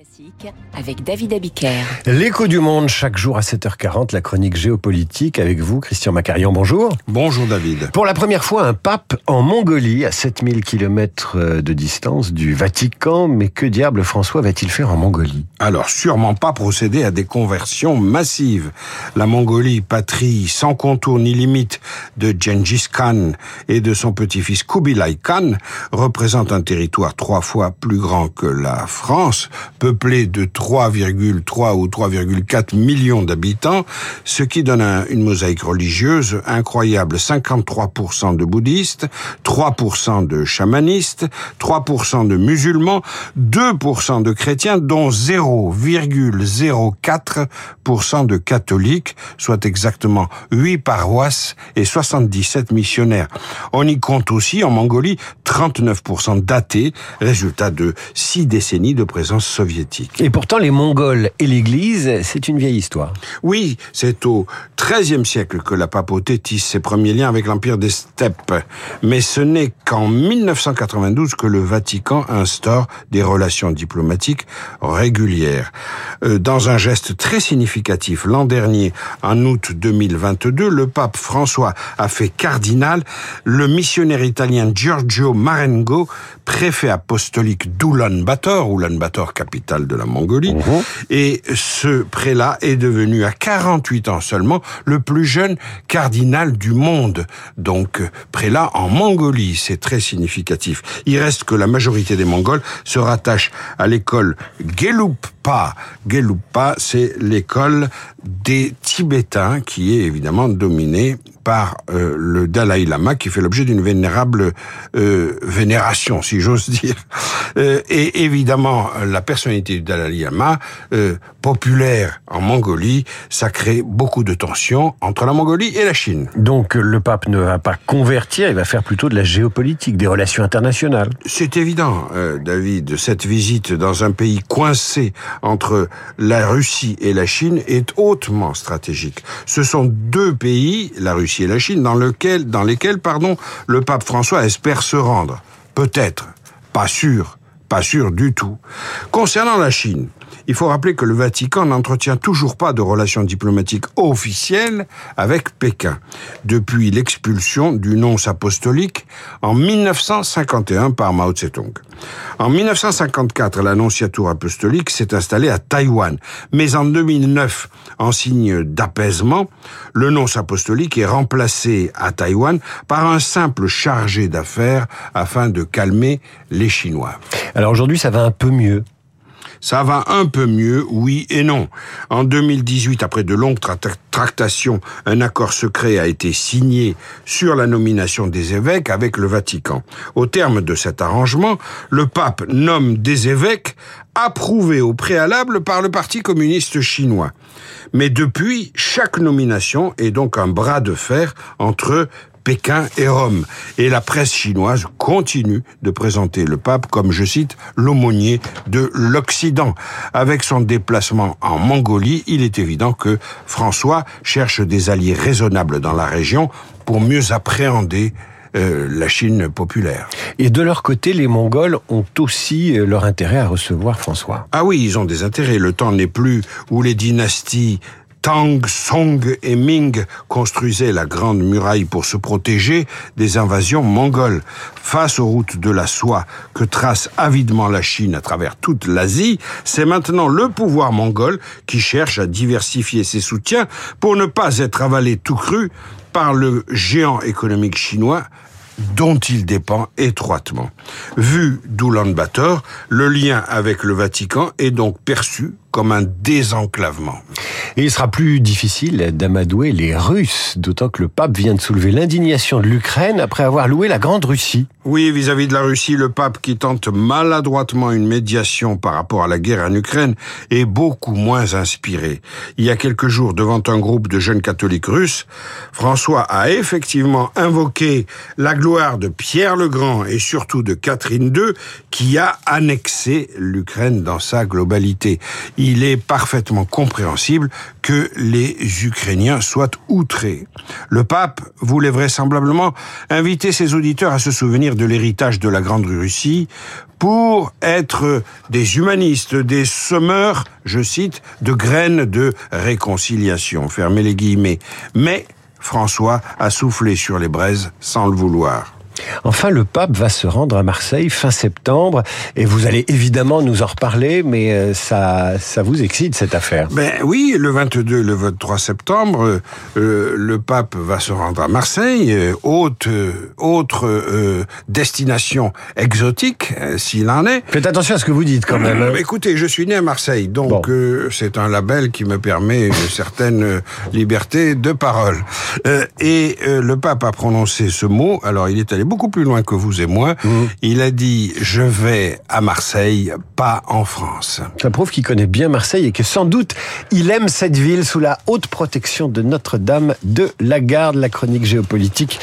Classique avec David Abiker. L'écho du monde chaque jour à 7h40, la chronique géopolitique avec vous, Christian Macarian. Bonjour. Bonjour David. Pour la première fois, un pape en Mongolie, à 7000 km de distance du Vatican. Mais que diable François va-t-il faire en Mongolie? Alors, sûrement pas procéder à des conversions massives. La Mongolie, patrie sans contour ni limite de Gengis Khan et de son petit-fils Kubilai Khan, représente un territoire trois fois plus grand que la France, peuplé de 3,3 ou 3,4 millions d'habitants, ce qui donne un, une mosaïque religieuse incroyable. 53% de bouddhistes, 3% de chamanistes, 3% de musulmans, 2% de chrétiens, dont 0,04% de catholiques, soit exactement 8 paroisses et 77 missionnaires. On y compte aussi en Mongolie 39% d'athées, résultat de six décennies de présence soviétique. Et pourtant, les Mongols et l'Église, c'est une vieille histoire. Oui, c'est au XIIIe siècle que la papauté tisse ses premiers liens avec l'Empire des steppes. Mais ce n'est qu'en 1992 que le Vatican instaure des relations diplomatiques régulières. Euh, dans un geste très significatif, l'an dernier, en août 2022, le pape François a fait cardinal le missionnaire italien Giorgio Marengo, préfet apostolique d'Oulan-Bator, Oulan-Bator, capitale de la Mongolie. Mmh. Et ce prélat est devenu à 48 ans seulement le plus jeune cardinal du monde. Donc, prélat en Mongolie, c'est très significatif. Il reste que la majorité des Mongols se rattachent à l'école Gelugpa. Gelugpa, c'est l'école des Tibétains qui est évidemment dominée par euh, le Dalai Lama qui fait l'objet d'une vénérable euh, vénération, si j'ose dire. Euh, et évidemment, la personnalité du Dalai Lama, populaire en Mongolie, ça crée beaucoup de tensions entre la Mongolie et la Chine. Donc le pape ne va pas convertir, il va faire plutôt de la géopolitique, des relations internationales. C'est évident, David. Cette visite dans un pays coincé entre la Russie et la Chine est hautement stratégique. Ce sont deux pays, la Russie et la Chine, dans, lequel, dans lesquels pardon, le pape François espère se rendre. Peut-être, pas sûr, pas sûr du tout. Concernant la Chine, il faut rappeler que le Vatican n'entretient toujours pas de relations diplomatiques officielles avec Pékin, depuis l'expulsion du nonce apostolique en 1951 par Mao Tse-tung. En 1954, l'annonciature apostolique s'est installée à Taïwan, mais en 2009, en signe d'apaisement, le nonce apostolique est remplacé à Taïwan par un simple chargé d'affaires afin de calmer les Chinois. Alors aujourd'hui, ça va un peu mieux. Ça va un peu mieux, oui et non. En 2018, après de longues tractations, un accord secret a été signé sur la nomination des évêques avec le Vatican. Au terme de cet arrangement, le pape nomme des évêques approuvés au préalable par le Parti communiste chinois. Mais depuis, chaque nomination est donc un bras de fer entre Pékin et Rome. Et la presse chinoise continue de présenter le pape comme, je cite, l'aumônier de l'Occident. Avec son déplacement en Mongolie, il est évident que François cherche des alliés raisonnables dans la région pour mieux appréhender euh, la Chine populaire. Et de leur côté, les Mongols ont aussi euh, leur intérêt à recevoir François. Ah oui, ils ont des intérêts. Le temps n'est plus où les dynasties Tang, Song et Ming construisaient la grande muraille pour se protéger des invasions mongoles. Face aux routes de la soie que trace avidement la Chine à travers toute l'Asie, c'est maintenant le pouvoir mongol qui cherche à diversifier ses soutiens pour ne pas être avalé tout cru par le géant économique chinois dont il dépend étroitement. Vu d'Oulan-Bator, le lien avec le Vatican est donc perçu comme un désenclavement. Et il sera plus difficile d'amadouer les Russes, d'autant que le pape vient de soulever l'indignation de l'Ukraine après avoir loué la Grande Russie. Oui, vis-à-vis -vis de la Russie, le pape qui tente maladroitement une médiation par rapport à la guerre en Ukraine est beaucoup moins inspiré. Il y a quelques jours, devant un groupe de jeunes catholiques russes, François a effectivement invoqué la gloire de Pierre le Grand et surtout de Catherine II, qui a annexé l'Ukraine dans sa globalité. Il est parfaitement compréhensible que les Ukrainiens soient outrés. Le pape voulait vraisemblablement inviter ses auditeurs à se souvenir de l'héritage de la Grande Russie pour être des humanistes, des semeurs, je cite, de graines de réconciliation. Fermez les guillemets. Mais François a soufflé sur les braises sans le vouloir. Enfin, le pape va se rendre à Marseille fin septembre et vous allez évidemment nous en reparler, mais euh, ça, ça vous excite cette affaire. Ben oui, le 22, le 23 septembre, euh, le pape va se rendre à Marseille, euh, haute, autre destination exotique, s'il en est. Faites attention à ce que vous dites quand même. Hein. Écoutez, je suis né à Marseille, donc c'est un label qui me permet une certaine liberté de parole. et le pape a prononcé ce mot. Alors, il est allé beaucoup plus loin que vous et moi. Mmh. Il a dit je vais à Marseille, pas en France. Ça prouve qu'il connaît bien Marseille et que sans doute il aime cette ville sous la haute protection de Notre-Dame de la Garde. La chronique géopolitique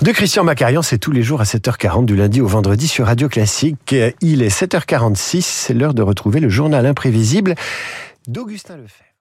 de Christian Macarian, c'est tous les jours à 7h40 du lundi au vendredi sur Radio Classique. Il est 7h46, c'est l'heure de retrouver le journal imprévisible d'Augustin Lefebvre.